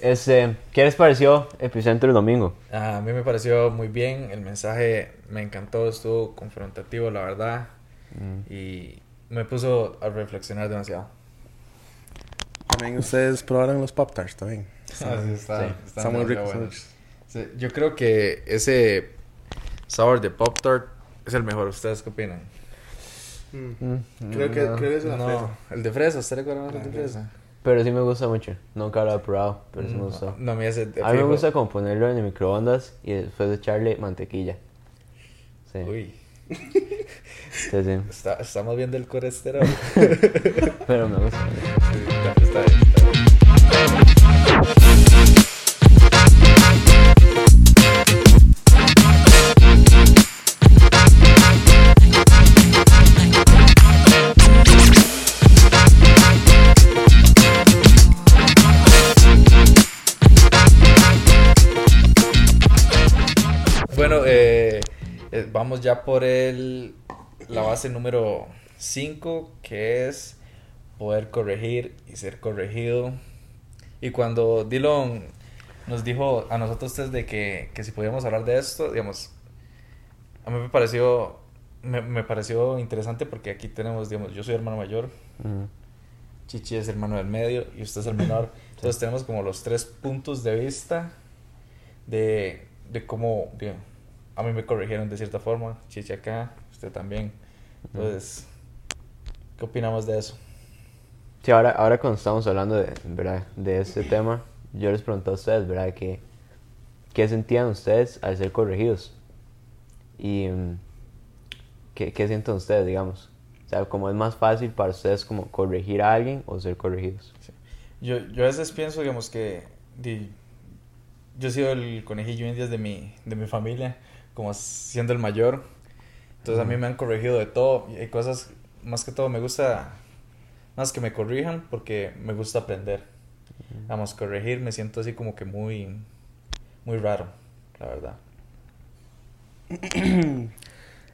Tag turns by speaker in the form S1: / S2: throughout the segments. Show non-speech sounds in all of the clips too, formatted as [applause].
S1: Este, ¿Qué les pareció Epicentro el domingo?
S2: A mí me pareció muy bien, el mensaje me encantó, estuvo confrontativo, la verdad,
S1: Mm.
S2: y me puso a reflexionar demasiado.
S3: También ustedes probaron los Pop Tarts también. [laughs]
S2: Ah, sí, está,
S1: Sí.
S2: está
S3: Está muy
S2: demasiado
S3: rico.
S2: bueno. Sí, yo creo que ese sabor de Pop Tart es el mejor. ¿Ustedes qué opinan?
S1: Mm,
S3: Creo que,
S1: no.
S3: creo que es la
S2: No,
S3: fresa.
S2: el de fresa, ¿usted recuerda más el de
S3: Ah,
S2: fresa?
S1: Pero sí me gusta mucho. Nunca lo he probado, pero sí me gustó.
S2: No, a mí ese de
S1: A mí me
S2: fijo-
S1: gusta como ponerlo en el microondas y después echarle mantequilla. Sí,
S2: Uy,
S1: sí, sí. [laughs]
S2: está, estamos viendo el colesterol. [laughs]
S1: Pero me gusta. [laughs]
S2: Sí, está, está bien, eh, vamos ya por el, la base número 5, que es poder corregir y ser corregido. Y cuando Dylan nos dijo a nosotros tres de que, que si podíamos hablar de esto, digamos, a mí me pareció, me, me pareció interesante porque aquí tenemos, digamos, yo soy hermano mayor,
S1: Mm.
S2: Chichi es hermano del medio y usted es el menor. Entonces tenemos como los tres puntos de vista de, de cómo, bien, a mí me corrigieron de cierta forma, Chichi acá, usted también. Entonces, ¿qué opinamos de eso?
S1: Sí, ahora, ahora cuando estamos hablando de, ¿verdad? de este tema, yo les pregunto a ustedes, ¿verdad? ¿Qué, qué sentían ustedes al ser corregidos? Y mm, ¿qué, qué sienten ustedes, digamos? O sea, como es más fácil para ustedes como corregir a alguien o ser corregidos.
S2: Yo, yo a veces pienso, digamos, que di, yo he sido el conejillo indias de mi, de mi familia, como siendo el mayor. Entonces a mí me han corregido de todo. Y hay cosas, más que todo, me gusta, más que me corrijan, porque me gusta aprender. Vamos, corregir me siento así como que muy, muy raro, la verdad. [clears throat]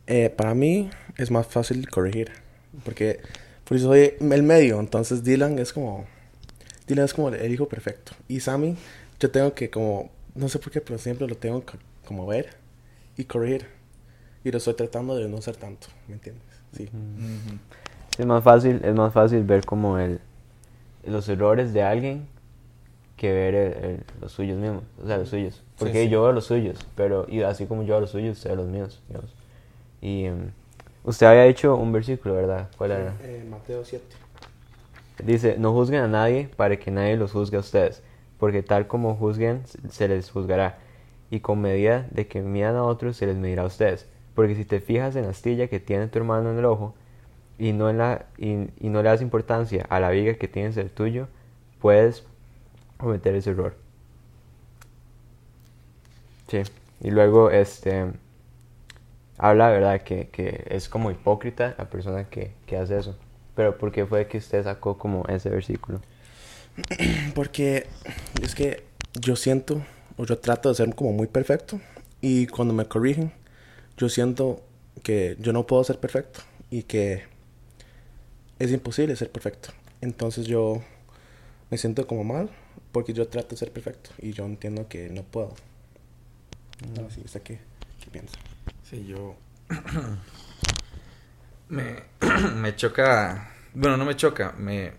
S3: Eh, para mí es más fácil corregir. Porque por eso soy el medio. Entonces Dylan es como. Dylan es como el hijo perfecto. Y Sammy, yo tengo que como. No sé por qué, pero siempre lo tengo que como ver y corregir. Y lo estoy tratando de no ser tanto. ¿Me entiendes? Sí.
S2: Ujú.
S1: Es más fácil, es más fácil ver como el, los errores de alguien que ver el- el- los suyos mismos, o sea, los suyos. Porque
S2: sí.
S1: yo veo los suyos, pero y así como yo veo los suyos, usted ve los míos, digamos. Y em, usted había hecho un versículo, ¿verdad? ¿Cuál era?
S3: Eh, Mateo 7.
S1: Dice, no juzguen a nadie para que nadie los juzgue a ustedes, porque tal como juzguen, se les juzgará, y con medida de que midan a otros, se les medirá a ustedes. Porque si te fijas en la astilla que tiene tu hermano en el ojo, y no, en la, y, y no le das importancia a la viga que tienes en el tuyo, puedes cometer ese error. Sí, y luego este habla, ¿verdad? Que, que es como hipócrita la persona que, que hace eso. Pero ¿por qué fue que usted sacó como ese versículo? [clears throat]
S3: Porque es que yo siento, o yo trato de ser como muy perfecto. Y cuando me corrigen, yo siento que yo no puedo ser perfecto. Y que es imposible ser perfecto. Entonces yo me siento como mal porque yo trato de ser perfecto. Y yo entiendo que no puedo. No, sí, ¿usted qué, qué piensa?
S2: Sí, yo. [clears throat] me, [clears throat] me choca. Bueno, no me choca, me.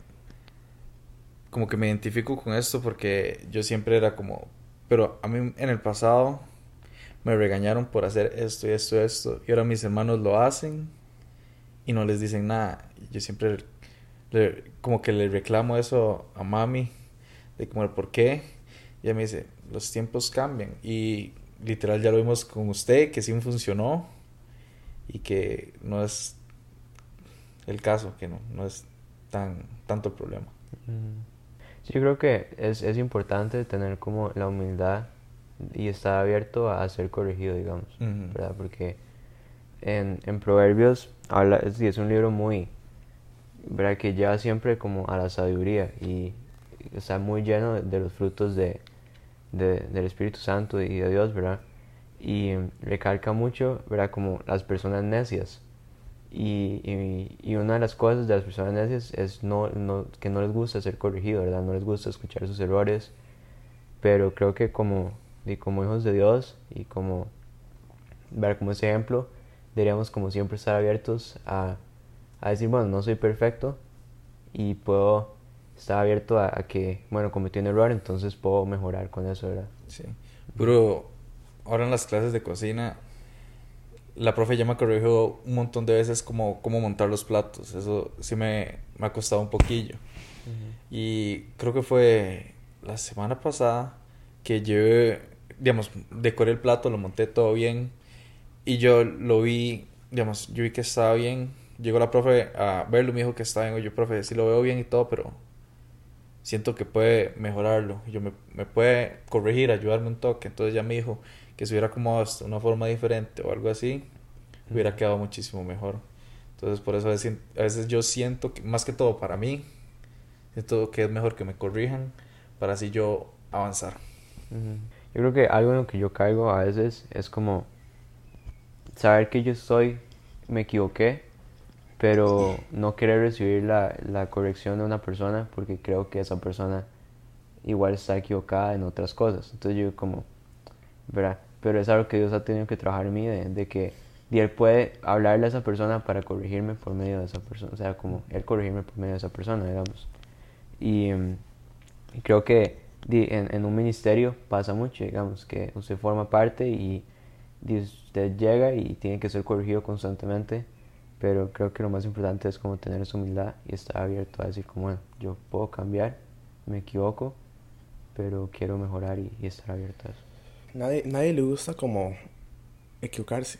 S2: Como que me identifico con esto porque yo siempre era como. Pero a mí en el pasado me regañaron por hacer esto y esto y esto. Y ahora mis hermanos lo hacen y no les dicen nada. Yo siempre. le- como que le reclamo eso a mami. De como el por qué. Y ella me dice: Los tiempos cambian. Y literal ya lo vimos con usted, que sí funcionó y que no es el caso, que no, no es tan tanto problema.
S1: Sí, yo creo que es, es importante tener como la humildad y estar abierto a ser corregido, digamos. ¿verdad? Porque en, en Proverbios habla, es, un libro muy, ¿verdad? Que lleva siempre como a la sabiduría y está muy lleno de, de los frutos de, de- del Espíritu Santo y de Dios, ¿verdad? Y recalca mucho, ¿verdad? Como las personas necias. Y, y, y una de las cosas de las personas necias es no, no, que no les gusta ser corregido, ¿verdad? No les gusta escuchar sus errores pero creo que como, y como hijos de Dios y como ver como ese ejemplo, deberíamos como siempre estar abiertos a, a decir, bueno, no soy perfecto y puedo estar abierto a, a, que, bueno, cometí un error, entonces puedo mejorar con eso, ¿verdad?
S2: Sí. Pero ahora en las clases de cocina, la profe ya me corrigió un montón de veces cómo, cómo montar los platos. Eso sí me, me ha costado un poquillo. Uh -huh. Y creo que fue la semana pasada que yo, digamos, decoré el plato, lo monté todo bien. Y yo lo vi, digamos, yo vi que estaba bien. Llegó la profe a verlo y me dijo que estaba bien. Yo, profe, sí lo veo bien y todo, pero siento que puede mejorarlo. Yo me, me puede corregir, ayudarme un toque. Entonces ya me dijo que si hubiera como de una forma diferente o algo así, hubiera quedado muchísimo mejor. Entonces por eso a veces, a veces yo siento que, más que todo para mí, siento que es mejor que me corrijan para así yo avanzar.
S1: Uh -huh. Yo creo que algo en lo que yo caigo a veces es como saber que yo estoy, me equivoqué, pero no querer recibir la, la corrección de una persona porque creo que esa persona igual está equivocada en otras cosas. Entonces yo como, ¿verdad? Pero es algo que Dios ha tenido que trabajar en mí, de, que y Él puede hablarle a esa persona para corregirme por medio de esa persona, o sea, como Él corregirme por medio de esa persona, digamos. Y, y creo que en, un ministerio pasa mucho, digamos, que usted forma parte y, y usted llega y tiene que ser corregido constantemente, pero creo que lo más importante es como tener esa humildad y estar abierto a decir como, bueno, yo puedo cambiar, me equivoco, pero quiero mejorar y, y estar abierto a eso.
S3: Nadie, nadie le gusta como equivocarse.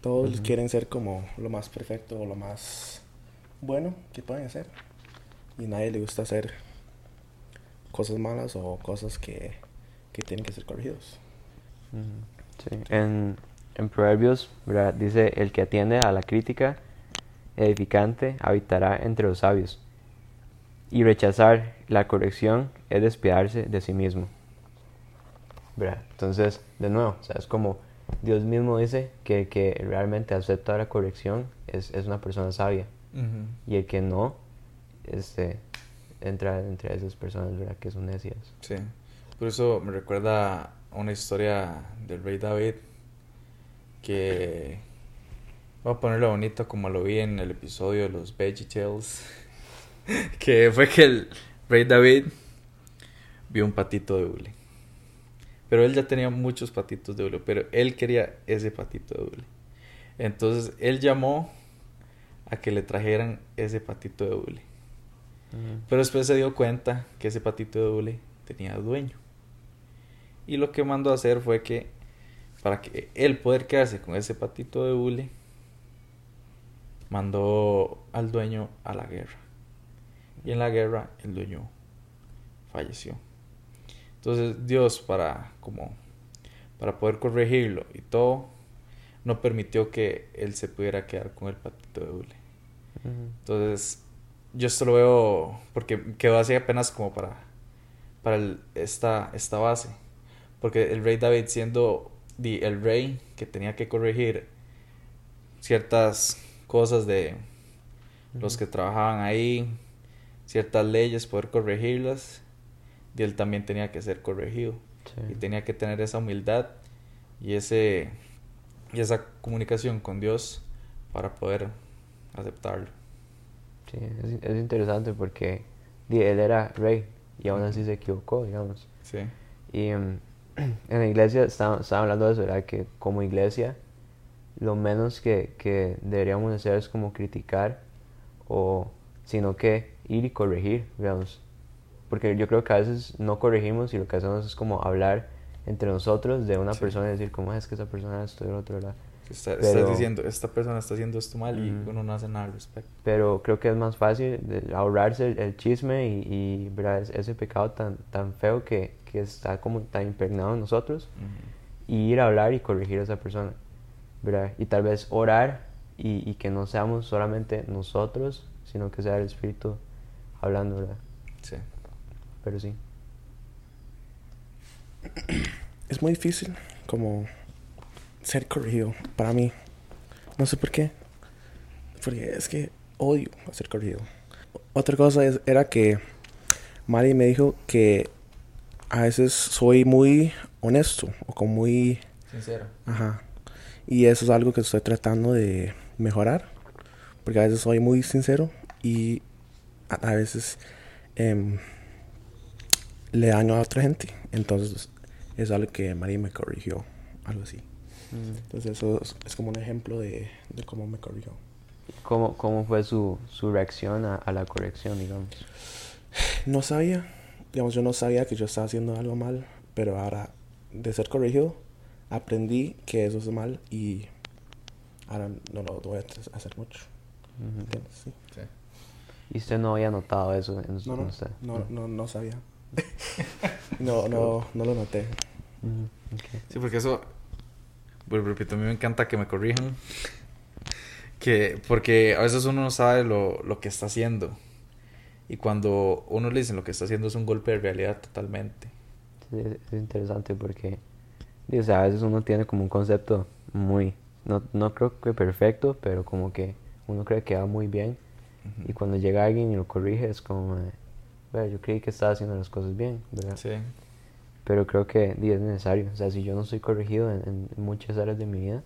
S3: Todos uh -huh. quieren ser como lo más perfecto o lo más bueno que pueden hacer. Y nadie le gusta hacer cosas malas o cosas que, que tienen que ser corregidos.
S1: Uh -huh. Sí. En, en Proverbios ¿verdad? dice, el que atiende a la crítica edificante habitará entre los sabios. Y rechazar la corrección es despiadarse de sí mismo. ¿Verdad? Entonces, de nuevo, o sea, es como Dios mismo dice que, que realmente acepta la corrección es, es una persona sabia.
S2: Uh -huh.
S1: Y el que no, este, entra entre esas personas ¿verdad? que son necias.
S2: Sí. Por eso me recuerda a una historia del rey David que voy a ponerlo bonito como lo vi en el episodio de los Veggie Tales [laughs] que fue que el rey David vio un patito de hule pero él ya tenía muchos patitos de hule, pero él quería ese patito de hule. Entonces él llamó a que le trajeran ese patito de hule. Uh -huh. Pero después se dio cuenta que ese patito de hule tenía dueño. Y lo que mandó a hacer fue que para que él poder quedarse con ese patito de hule, mandó al dueño a la guerra. Y en la guerra el dueño falleció. Entonces Dios para como para poder corregirlo y todo no permitió que él se pudiera quedar con el patito de hule. Uh -huh. Entonces yo esto lo veo porque quedó así apenas como para para el, esta esta base porque el rey David siendo el rey que tenía que corregir ciertas cosas de los que trabajaban ahí ciertas leyes poder corregirlas y él también tenía que ser corregido sí. y tenía que tener esa humildad y ese y esa comunicación con Dios para poder aceptarlo.
S1: Sí, es, es interesante porque él era rey y aún así se equivocó, digamos.
S2: Sí.
S1: Y um, [clears throat] en la iglesia estaba hablando de eso, ¿verdad? que como iglesia lo menos que, que deberíamos hacer es como criticar o sino que ir y corregir, digamos porque yo creo que a veces no corregimos y lo que hacemos es como hablar entre nosotros de una sí. persona y decir cómo es que esa persona esto y lo otro, ¿verdad?
S2: Está, pero, estás diciendo, esta persona está haciendo esto mal y mm, uno no hace nada al respecto.
S1: Pero creo que es más fácil ahorrarse el, el chisme y, y ¿verdad? ese pecado tan, tan feo que, que está como tan impregnado en nosotros uh -huh. y ir a hablar y corregir a esa persona, ¿verdad? Y tal vez orar y, y que no seamos solamente nosotros, sino que sea el Espíritu hablando, ¿verdad?
S2: Sí
S1: pero sí. [clears throat]
S3: Es muy difícil como ser corregido para mí. No sé por qué. Porque es que odio ser corregido. Otra cosa es, era que Mari me dijo que a veces soy muy honesto o como muy...
S2: Sincero.
S3: Ajá. Y eso es algo que estoy tratando de mejorar. Porque a veces soy muy sincero y a, a veces em, le daño a otra gente. Entonces es algo que María me corrigió. Algo así.
S1: Mm.
S3: Entonces eso es, es como un ejemplo de, de cómo me corrigió.
S1: ¿Cómo, cómo fue su, su reacción a, a la corrección, digamos? [sighs]
S3: No sabía, digamos, yo no sabía que yo estaba haciendo algo mal, pero ahora de ser corregido aprendí que eso es mal y ahora no lo voy a hacer mucho. Sí.
S2: Sí.
S1: ¿Y usted no había notado eso en, su-
S3: No,
S1: en
S3: no,
S1: usted?
S3: no, no, no sabía. [laughs] no, no, no lo noté.
S1: Ujú, ok.
S2: Sí, porque eso, y repito, a mí me encanta que me corrijan. Que, porque a veces uno no sabe lo, lo que está haciendo. Y cuando uno le dicen lo que está haciendo es un golpe de realidad totalmente.
S1: Sí, es es interesante porque o sea, a veces uno tiene como un concepto muy, no, no creo que perfecto, pero como que uno cree que va muy bien y cuando llega alguien y lo corrige es como, eh, "Bueno, yo creí que estaba haciendo las cosas bien, ¿verdad?
S2: Sí.
S1: Pero creo que es necesario, o sea, si yo no soy corregido en, en muchas áreas de mi vida,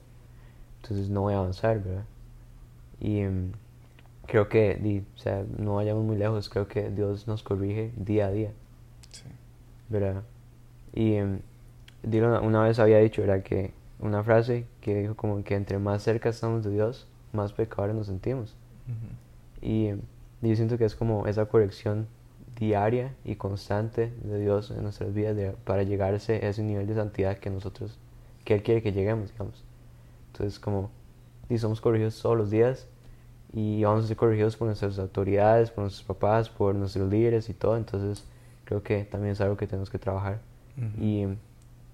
S1: entonces no voy a avanzar, ¿verdad? Y em, creo que, di, o sea, no vayamos muy lejos, creo que Dios nos corrige día a día.
S2: Sí.
S1: ¿verdad? Y Dylan una, vez había dicho, ¿verdad? Que una frase que dijo como que entre más cerca estamos de Dios, más pecadores nos sentimos.
S2: Ujú.
S1: Y em, yo siento que es como esa corrección diaria y constante de Dios en nuestras vidas de- para llegar a ese, nivel de santidad que nosotros, que Él quiere que lleguemos, digamos. Entonces como, y somos corregidos todos los días y vamos a ser corregidos por nuestras autoridades, por nuestros papás, por nuestros líderes y todo, entonces creo que también es algo que tenemos que trabajar. Y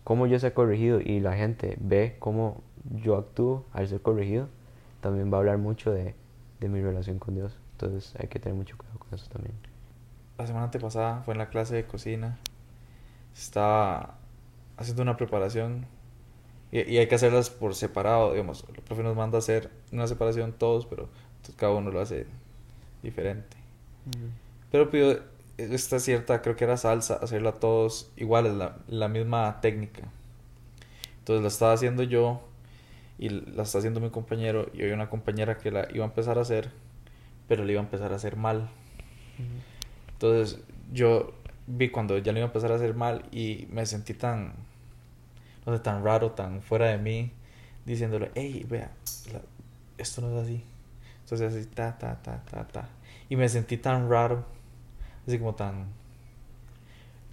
S1: cómo yo sea corregido y la gente ve cómo yo actúo al ser corregido, también va a hablar mucho de, de mi relación con Dios. Entonces hay que tener mucho cuidado con eso también.
S2: La semana antepasada fue en la clase de cocina. Estaba haciendo una preparación y, y hay que hacerlas por separado, digamos. El profe nos manda a hacer una separación todos, pero entonces cada uno lo hace diferente. Pero pidió esta cierta, creo que era salsa, hacerla todos iguales, la, la misma técnica. Entonces la estaba haciendo yo y la está haciendo mi compañero y hay una compañera que la iba a empezar a hacer, pero la iba a empezar a hacer mal. Entonces yo vi cuando ya lo iba a empezar a hacer mal y me sentí tan, no sé, tan raro, tan fuera de mí, diciéndole, hey, vea, la- esto no es así. Entonces así, ta, ta, ta, ta, ta. Y me sentí tan raro, así como tan,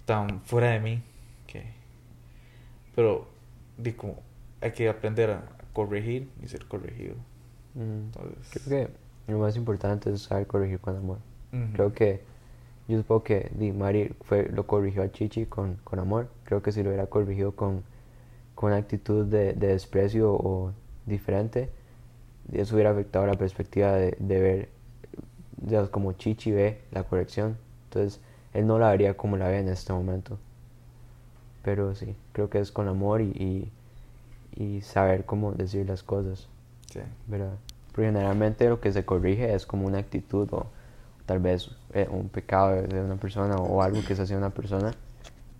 S2: tan fuera de mí, que... Pero, di como, hay que aprender a corregir y ser corregido.
S1: Mm,
S2: Entonces,
S1: Creo que lo más importante es saber corregir con amor. Creo que yo supongo que Di Mari fue, lo corrigió a Chichi con, con amor. Creo que si lo hubiera corregido con, con una actitud de, de desprecio o diferente, eso hubiera afectado la perspectiva de, de ver ya como Chichi ve la corrección. Entonces, él no la vería como la ve en este momento. Pero sí, creo que es con amor y, y, y saber cómo decir las cosas.
S2: Sí.
S1: ¿verdad? Porque generalmente lo que se corrige es como una actitud o tal vez eh, un pecado de- una persona o algo que se hace una persona,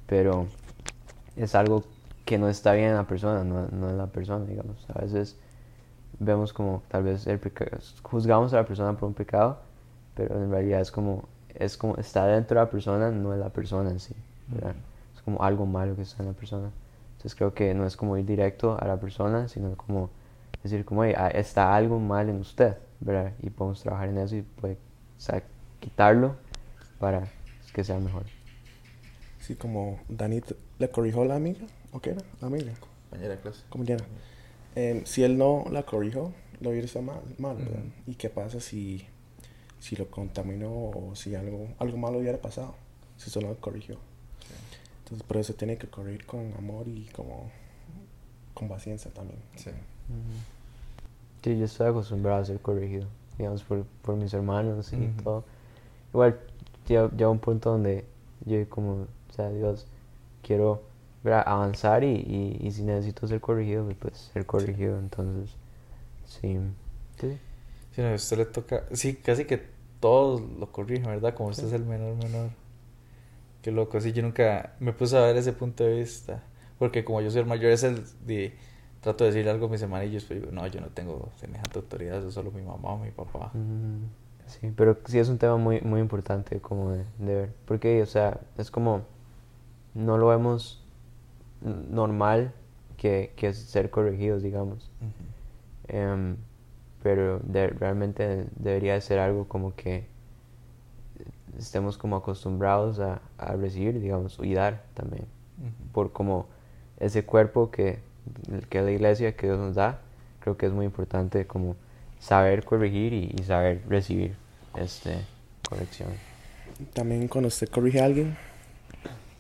S1: pero es algo que no está bien en la persona, no, no en la persona, digamos. A veces vemos como tal vez el peca- juzgamos a la persona por un pecado, pero en realidad es como, es como está dentro de la persona, no es la persona en sí, ¿verdad? Es como algo malo que está en la persona. Entonces creo que no es como ir directo a la persona, sino como decir como, "Hey, ah, está algo mal en usted, ¿verdad? Y podemos trabajar en eso y puede, o sea, quitarlo para que sea mejor.
S3: Sí, como Danit le corrigió a la amiga, ¿o qué era? La amiga,
S2: Compañera de clase.
S3: como quiera. Em, si él no la corrigió, lo hubiera estado mal, mal. ¿Y qué pasa si, si lo contaminó o si algo, algo malo hubiera pasado? Si solo lo corrigió. Entonces, por eso tiene que corregir con amor y como con paciencia también.
S2: Sí.
S1: Sí, yo estoy acostumbrado a ser corregido, digamos, por, por mis hermanos y todo. Igual, llega, un punto donde yo como, o sea, Dios, quiero avanzar y, y, y si necesito ser corregido, pues, pues ser corregido. Entonces, sí, sí,
S2: Sí, no, a usted le toca. Sí, casi que todos lo corrigen, ¿verdad? Como usted es el menor menor. Qué loco, sí, yo nunca me puse a ver ese punto de vista. Porque como yo soy el mayor, es el de... Trato de decir algo a mis hermanillos, pero digo, no, yo no tengo semejante autoridad, eso es solo mi mamá o mi papá.
S1: Mm, Sí, pero sí es un tema muy, muy importante como de, de ver. Porque, o sea, es como... No lo vemos normal que, que ser corregidos, digamos. Em, pero de- realmente debería de ser algo como que estemos como acostumbrados a, a recibir, digamos, y dar también. Por como ese cuerpo que, que la iglesia, que Dios nos da, creo que es muy importante como saber corregir y, y saber recibir este corrección.
S3: También cuando usted corrige a alguien,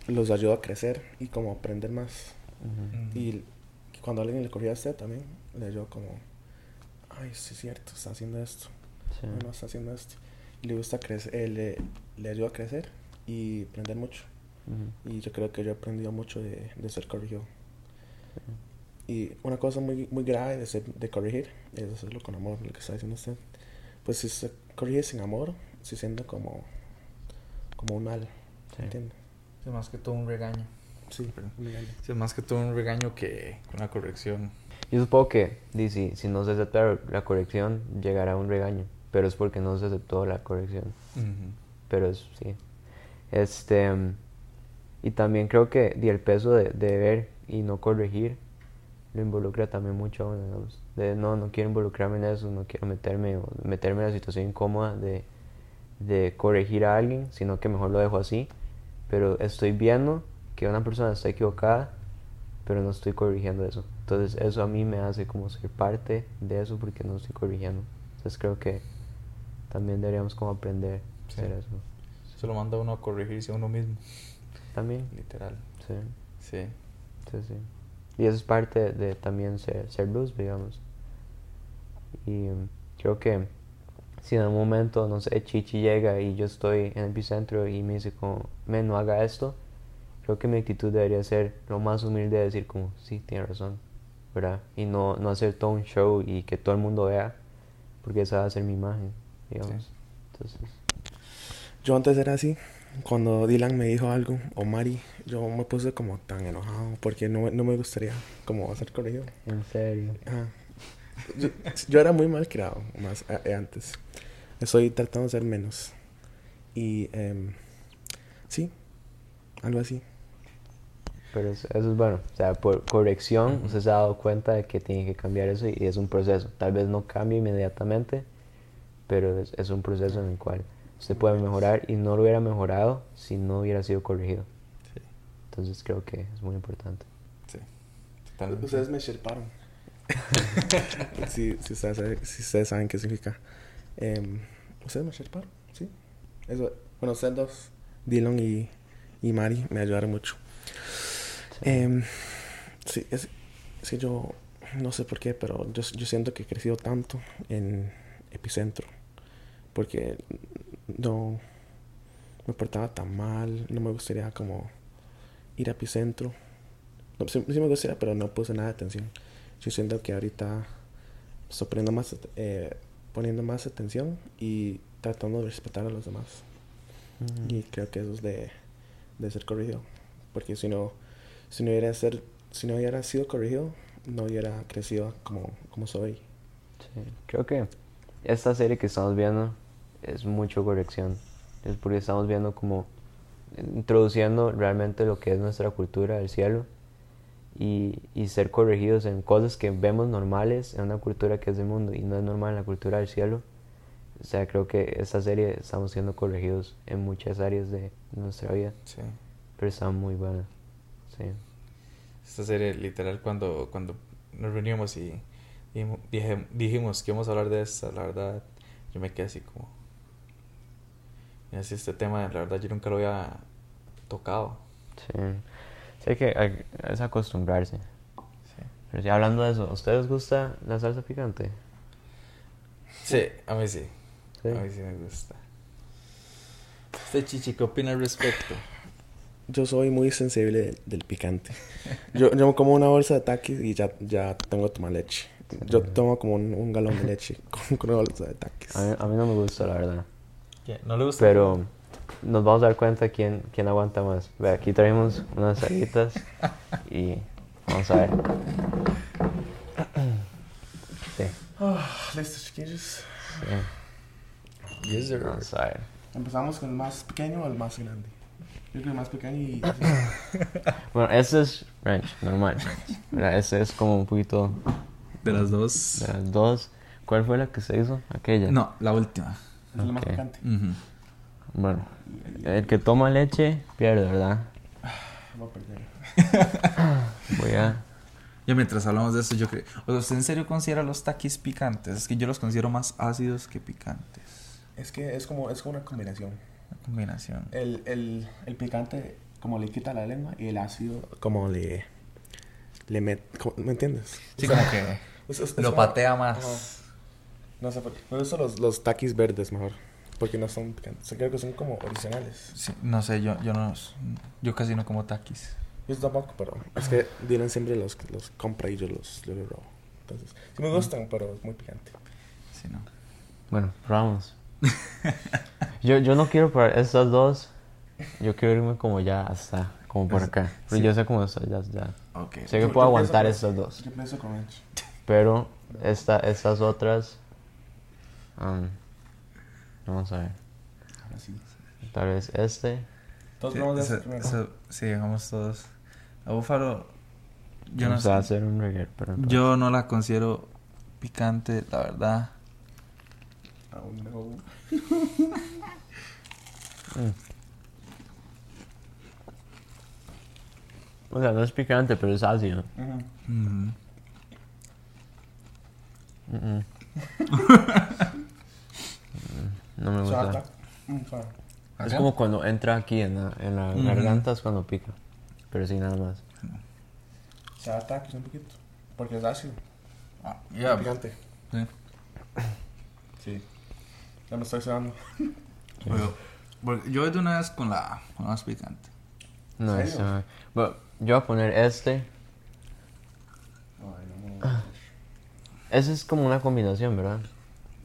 S3: los ayuda a crecer y como aprender más. Y cuando alguien le corrige a usted también, le ayuda como, ay, sí es cierto, está haciendo esto,
S1: Sí.
S3: no, no está haciendo esto. Y le gusta crecer, eh, le, le ayuda a crecer y aprender mucho. Y yo creo que yo he aprendido mucho de, de ser corregido. Y una cosa muy, muy grave de, ser, de corregir es hacerlo con amor, lo que está diciendo usted. Pues si se corrige sin amor, se siente como, como un mal,
S1: Sí.
S3: ¿entiende?
S2: Es más que todo un regaño.
S3: Sí,
S2: Pero- es más que todo un regaño que una corrección.
S1: Yo supongo que si, si no se acepta la corrección, llegará un regaño. Pero es porque no se aceptó la corrección. Pero es, sí. Este, y también creo que di, el peso de, de ver y no corregir lo involucra también mucho a uno, digamos. De no, no quiero involucrarme en eso, no quiero meterme o meterme en la situación incómoda de, de corregir a alguien, sino que mejor lo dejo así. Pero estoy viendo que una persona está equivocada, pero no estoy corrigiendo eso. Entonces eso a mí me hace como ser parte de eso porque no estoy corrigiendo. Entonces creo que también deberíamos como aprender a hacer eso.
S2: Se lo manda uno a corregirse a uno mismo,
S1: También,
S2: literal.
S1: sí,
S2: Sí.
S1: sí, sí. Y eso es parte de también ser, ser luz, digamos. Y creo que si en un momento, no sé, Chichi llega y yo estoy en el epicentro y me dice como, men, no haga esto, creo que mi actitud debería ser lo más humilde de decir como, sí, tiene razón, ¿verdad? Y no, no hacer todo un show y que todo el mundo vea, porque esa va a ser mi imagen, digamos. Entonces,
S3: Yo antes era así. Cuando Dylan me dijo algo, o Mari, yo me puse como tan enojado porque no, no me gustaría como ser corregido.
S1: en serio.
S3: Ajá. Yo, yo era muy mal criado más a- eh, antes. Estoy tratando de ser menos. Y em, sí, algo así.
S1: Pero eso, eso es bueno. O sea, por corrección, usted se ha dado cuenta de que tiene que cambiar eso y es un proceso. Tal vez no cambie inmediatamente, pero es, es un proceso en el cual usted puede mejorar y no lo hubiera mejorado si no hubiera sido corregido.
S2: Sí.
S1: Entonces creo que es muy importante.
S2: Sí. Totalmente.
S3: Ustedes me sherparon. [laughs] si, si, ustedes, saben- si ustedes saben qué significa. Em, ustedes me sherparon, sí. Eso, bueno, ustedes dos, Dylan y, y Mari, me ayudaron mucho.
S1: Sí.
S3: Em, sí, es, es que yo no sé por qué, pero yo, yo siento que he crecido tanto en Epicentro. Porque no me portaba tan mal, no me gustaría como ir a Epicentro. No, sí, sí me gustaría, pero no puse nada de atención. Yo siento que ahorita estoy poniendo más, eh, poniendo más atención y tratando de respetar a los demás.
S1: Ujú.
S3: Y creo que eso es de, de ser corregido. Porque si no, si no hubiera ser, si no hubiera sido corregido, no hubiera crecido como, como soy.
S1: Sí, Creo que esta serie que estamos viendo es mucho corrección. Es porque estamos viendo como introduciendo realmente lo que es nuestra cultura del cielo y, y ser corregidos en cosas que vemos normales en una cultura que es del mundo y no es normal en la cultura del cielo. O sea, creo que esta serie estamos siendo corregidos en muchas áreas de nuestra vida,
S2: Sí.
S1: pero está muy buena. Sí.
S2: Esta serie, literal, cuando, cuando nos reunimos y dijimos, que íbamos a hablar de esta, la verdad, yo me quedé así como... Y así este tema, la verdad, yo nunca lo había tocado.
S1: Sí. Sí, hay que es acostumbrarse.
S2: Sí.
S1: Pero sí, hablando de eso, ¿a ustedes gusta la salsa picante?
S2: Sí, a mí sí.
S1: Sí.
S2: A mí sí me gusta. ¿Usted, Chichi, qué opina al respecto?
S3: Yo soy muy sensible del, del picante. Yo, yo me como una bolsa de taquis y ya, ya tengo que tomar leche. Yo tomo como un, un galón de leche [laughs] con, con una bolsa de taquis.
S1: A mí, a mí no me gusta, la verdad.
S2: ¿Qué? ¿No le gusta?
S1: Pero nos vamos a dar cuenta quién, quién aguanta más. Ve, aquí traemos unas alitas y vamos a ver. [coughs] Sí,
S3: Listo, chiquillos.
S1: sí,
S2: Yes, sir.
S1: vamos a ver.
S3: Empezamos con el más pequeño o el más grande. Yo creo que el más pequeño y... [coughs]
S1: Bueno, este es ranch, normal. Mira, Este es como un poquito
S2: De las dos.
S1: de las dos. ¿Cuál fue la que se hizo? Aquella.
S2: No, la última.
S3: Es el más picante.
S1: Bueno, el que toma leche pierde, ¿verdad?
S3: Voy a perder. [laughs]
S1: Voy a...
S2: Ya mientras hablamos de eso, yo creo. O sea, ¿usted en serio considera los taquis picantes? Es que yo los considero más ácidos que picantes.
S3: Es que es como, es como una combinación.
S2: Una combinación.
S3: El, el, el picante como le quita la lengua y el ácido como le... le met, como- ¿Me entiendes?
S2: Sí, como que
S3: Es- es- es
S2: lo
S3: como-
S2: patea más.
S3: No sé, por- me gustan los, los taquis verdes mejor. Porque no son picantes. Creo que son como originales.
S2: Sí, no sé, yo, yo no. Yo casi no como taquis.
S3: Yo tampoco, pero es que Dylan siempre los, los compra y yo los, yo los robo. Entonces, sí me gustan, pero es muy picante.
S2: Sí, no.
S1: Bueno, probamos. [laughs] yo, yo no quiero probar estas dos. Yo quiero irme como ya hasta, como por acá. Pero
S3: Sí.
S1: yo sé cómo estas ya, ya.
S2: Ok.
S1: Sé que
S3: Yo-
S1: puedo
S3: yo
S1: aguantar estas dos.
S3: Yo pienso con.
S1: Pero esta, estas otras... um, vamos a ver.
S3: Así.
S1: Tal vez este.
S3: Todos
S2: Sí, eso
S3: primero.
S2: eso- sí, dejamos todos. La búfalo. Yo no,
S1: Vamos a
S2: sé-
S1: hacer un reggae, pero...
S2: yo no la considero picante, la verdad.
S3: Oh, no.
S1: Mm. [laughs] O sea, no es picante, pero es ácido. Mm, mm. Mm, no me gusta.
S3: Suave.
S1: Es como cuando entra aquí en la, en la garganta es cuando pica. Pero sí, nada más.
S3: Se da ataques un poquito. Porque es ácido.
S2: Ah, ya,
S3: Picante.
S2: sí.
S3: Sí. Ya me estoy sudando.
S2: Pero- yo voy de una vez con la, con la más picante.
S1: No,
S3: ¿En
S1: es, yo voy a poner este.
S3: Ay, no, no.
S1: Ese es como una combinación, ¿verdad?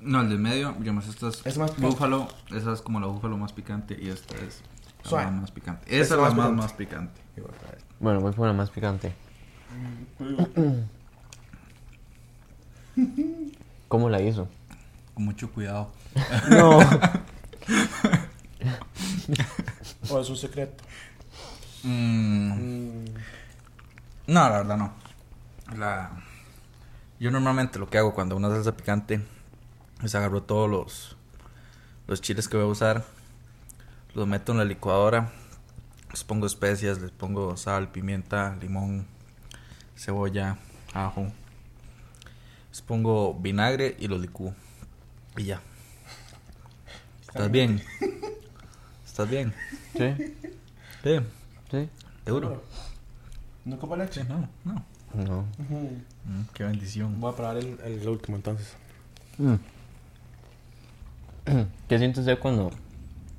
S2: No, el de medio, digamos, esta es,
S3: Es más
S2: búfalo, esa es como la búfalo más picante y esta es la
S3: Suave.
S2: más, picante.
S3: Esa
S2: es
S3: es
S2: la
S3: más
S2: más,
S3: picante.
S2: más picante.
S1: Bueno, voy por una más picante. [coughs] ¿Cómo la hizo?
S2: Con mucho cuidado. [laughs]
S1: No. [laughs]
S3: Oh, es un secreto.
S2: Mm,
S3: Mm,
S2: no, la verdad no. La... Yo normalmente lo que hago cuando una salsa picante es agarro todos los, los chiles que voy a usar, los meto en la licuadora, les pongo especias, les pongo sal, pimienta, limón, cebolla, ajo. Les pongo vinagre y los licúo. Y ya. ¿Estás bien? [laughs] ¿Estás bien?
S1: ¿Sí?
S2: Sí.
S1: ¿Sí?
S2: ¿Seguro?
S3: ¿No como leche?
S2: No, no.
S1: No.
S2: Mm, qué bendición.
S3: Voy a probar el, el último entonces.
S1: Mm. [clears throat] ¿Qué siente usted cuando...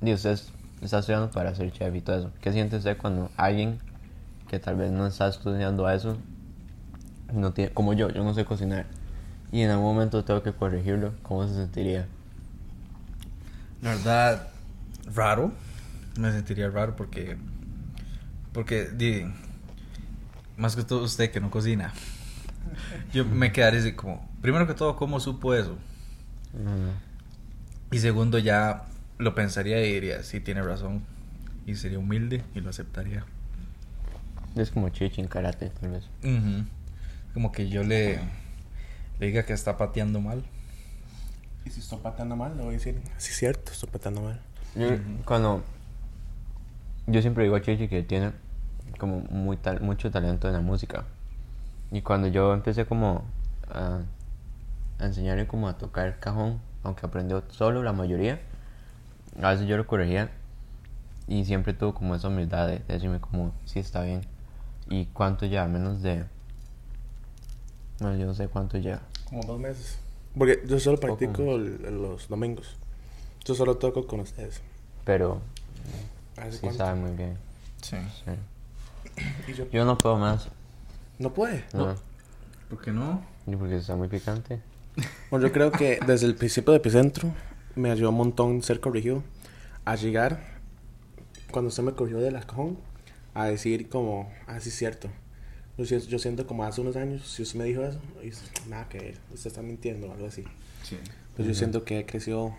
S1: Dios, usted es- está estudiando para ser chef y todo eso. ¿Qué siente usted cuando alguien que tal vez no está estudiando a eso, no tiene, como yo, yo no sé cocinar, y en algún momento tengo que corregirlo, ¿cómo se sentiría?
S2: La verdad, raro. Me sentiría raro porque. Porque, di. Más que todo usted que no cocina. Yo me quedaría así como. Primero que todo, ¿cómo supo eso?
S1: Mm,
S2: Y segundo, ya lo pensaría y diría, sí, tiene razón. Y sería humilde y lo aceptaría.
S1: Es como chichi en karate, tal vez.
S2: Como que yo le. Le diga que está pateando mal.
S3: Y si estoy pateando mal, le voy a decir, sí, cierto, estoy pateando mal.
S1: Yo, cuando yo siempre digo a Chichi que tiene como muy tal, mucho talento en la música y cuando yo empecé como a, a enseñarle como a tocar cajón aunque aprendió solo la mayoría a veces yo lo corregía y siempre tuvo como esa humildad de, de decirme como sí está bien y cuánto ya menos de bueno yo no sé cuánto ya
S3: Como dos meses. Porque yo solo practico el- el- los domingos. Yo solo toco con ustedes.
S1: pero
S3: ¿Hace
S1: sí
S3: cuánto?
S1: sabe muy bien
S2: Sí.
S1: sí.
S3: Y yo,
S1: yo no puedo más
S3: no puede.
S1: no,
S2: ¿Por qué no?
S1: y porque está muy picante
S3: Bueno, yo creo que desde el principio de Epicentro me ayudó un montón ser corregido a llegar cuando usted me cogió de la cajón a decir como, ah, sí es cierto. Yo, si- yo siento como hace unos años, si usted me dijo eso, y nada que ver, usted está mintiendo o algo así.
S2: Sí.
S3: Pues yo siento que he crecido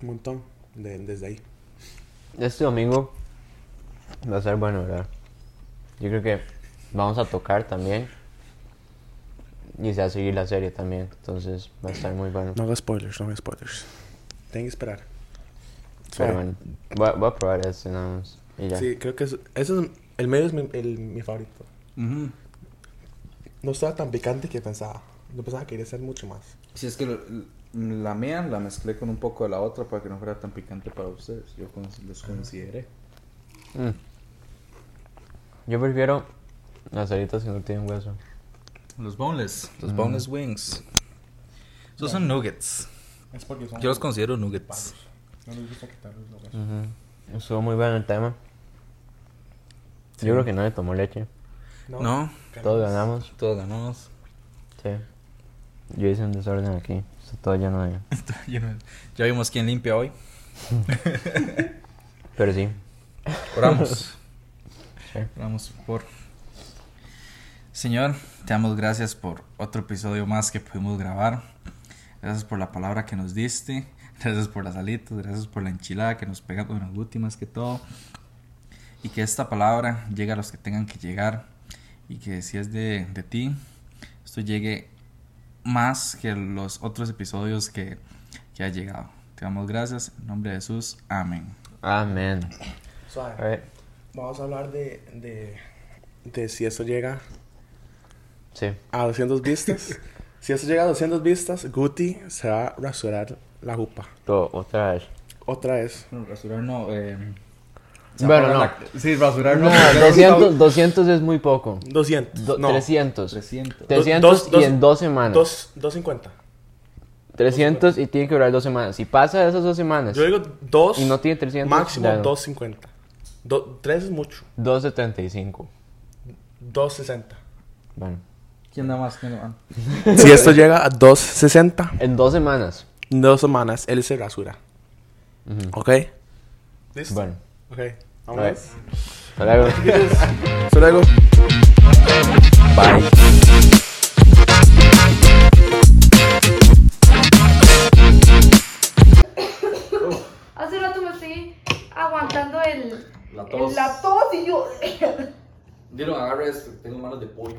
S3: un montón de- desde ahí.
S1: Este domingo va a ser bueno, ¿verdad? Yo creo que vamos a tocar también. Y se va a seguir la serie también. Entonces va a estar muy bueno.
S3: No haga spoilers, no haga spoilers. Tienen que esperar.
S1: Pero
S3: Suave.
S1: bueno, voy a, voy a probar este nada más. Y ya.
S3: Sí, creo que eso, eso es, el medio es mi, el- mi favorito. No estaba tan picante que pensaba. Yo pensaba que quería ser mucho más.
S2: Si es que lo- la mía la mezclé con un poco de la otra para que no fuera tan picante para ustedes. Yo con- los consideré.
S1: Mm. Yo prefiero las alitas que no tienen hueso.
S2: Los boneless. Los boneless wings. Esos son nuggets.
S3: Es porque son
S2: Yo los considero nuggets.
S3: No les gusta quitarlos los huesos.
S1: Ujú. Estuvo muy bueno el tema. Yo creo que nadie tomó leche.
S2: No,
S1: Todos ganamos.
S2: todos ganamos.
S1: Sí. Yo hice un desorden aquí. Está todo lleno de. [laughs]
S2: ya vimos quién limpia hoy. [laughs]
S1: Pero sí.
S2: Oramos. [laughs]
S1: Sí.
S2: Oramos por. Señor, te damos gracias por otro episodio más que pudimos grabar. Gracias por la palabra que nos diste. Gracias por las alitas. Gracias por la enchilada que nos pega con las últimas que todo. Y que esta palabra llegue a los que tengan que llegar. Y que si es de, de ti, esto llegue más que los otros episodios que, que ha llegado. Te damos gracias. En nombre de Jesús. Amén.
S1: Amén.
S3: Vamos a hablar de, de, de si eso llega
S1: Sí.
S3: a 200 vistas. [laughs] si eso llega a 200 vistas, Guti se va a rasurar la jupa.
S1: Todo, otra vez.
S3: Otra vez.
S2: Bueno, rasurar no. Eh,
S1: Bueno, no.
S2: Sí, rasurar
S1: No, 200, 200 es muy poco.
S3: 200.
S1: Do-
S3: no.
S1: 300.
S2: 300.
S1: 300
S3: Dos- dos-
S1: y en dos semanas.
S3: Dos- 250.
S1: 300 y tiene que durar dos semanas. Si pasa esas dos semanas,
S3: Yo digo 2.
S1: Y no tiene 300,
S3: Máximo
S1: ya no.
S3: 250. 3 es mucho.
S1: 275.
S3: 260.
S1: Bueno,
S2: ¿Quién da más? ¿Quién da más? [laughs]
S3: si esto llega a 260,
S1: en dos semanas.
S3: en dos semanas él se rasura. ¿Ok? ¿Listo?
S1: Bueno,
S3: Ok. Vamos.
S1: hasta luego.
S3: Hasta luego.
S1: Bye.
S4: Hace rato me estoy aguantando el,
S2: La
S4: el-
S2: tos.
S4: la tos y yo.
S2: Dilo, agarre esto. Tengo manos de pollo.